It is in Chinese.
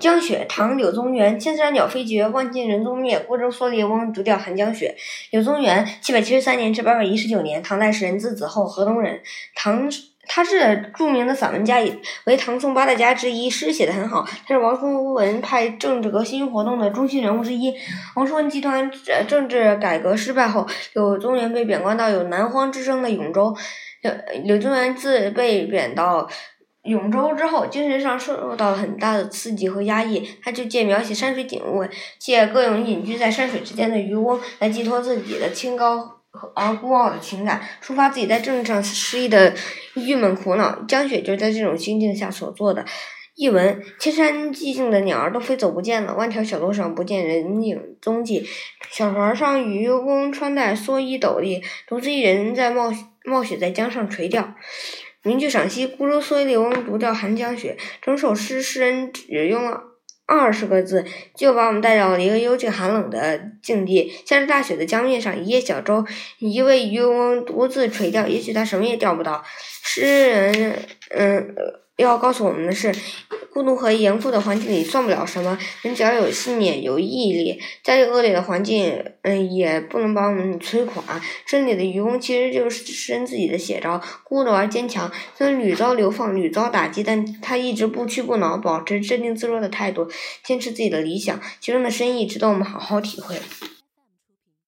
江雪，唐·柳宗元。千山鸟飞绝，万径人踪灭。孤舟蓑笠翁，独钓寒江雪。柳宗元，七百七十三年至八百一十九年，唐代诗人，字子厚，河东人。唐，他是著名的散文家，为唐宋八大家之一，诗写得很好。他是王叔文派政治革新活动的中心人物之一。王叔文集团政治改革失败后，柳宗元被贬官到有南荒之称的永州。柳柳宗元自被贬到。永州之后，精神上受到了很大的刺激和压抑，他就借描写山水景物，借各种隐居在山水之间的渔翁来寄托自己的清高和而孤傲的情感，抒发自己在政治上失意的郁闷苦恼。江雪就是在这种心境下所做的。译文：千山寂静的鸟儿都飞走不见了，万条小路上不见人影踪迹，小船上渔翁穿戴蓑衣斗笠，独自一人在冒冒雪在江上垂钓。名句赏析：孤舟蓑笠翁，独钓寒江雪。整首诗诗人只用了二十个字，就把我们带到了一个幽静寒冷的境地。下着大雪的江面上，一叶小舟，一位渔翁独自垂钓。也许他什么也钓不到。诗人，嗯。要告诉我们的是，孤独和严酷的环境里算不了什么。人只要有信念、有毅力，再恶劣的环境，嗯，也不能把我们摧垮。这里的渔翁其实就是诗人自己的写照，孤独而坚强。虽然屡遭流放、屡遭打击，但他一直不屈不挠，保持镇定自若的态度，坚持自己的理想，其中的深意值得我们好好体会。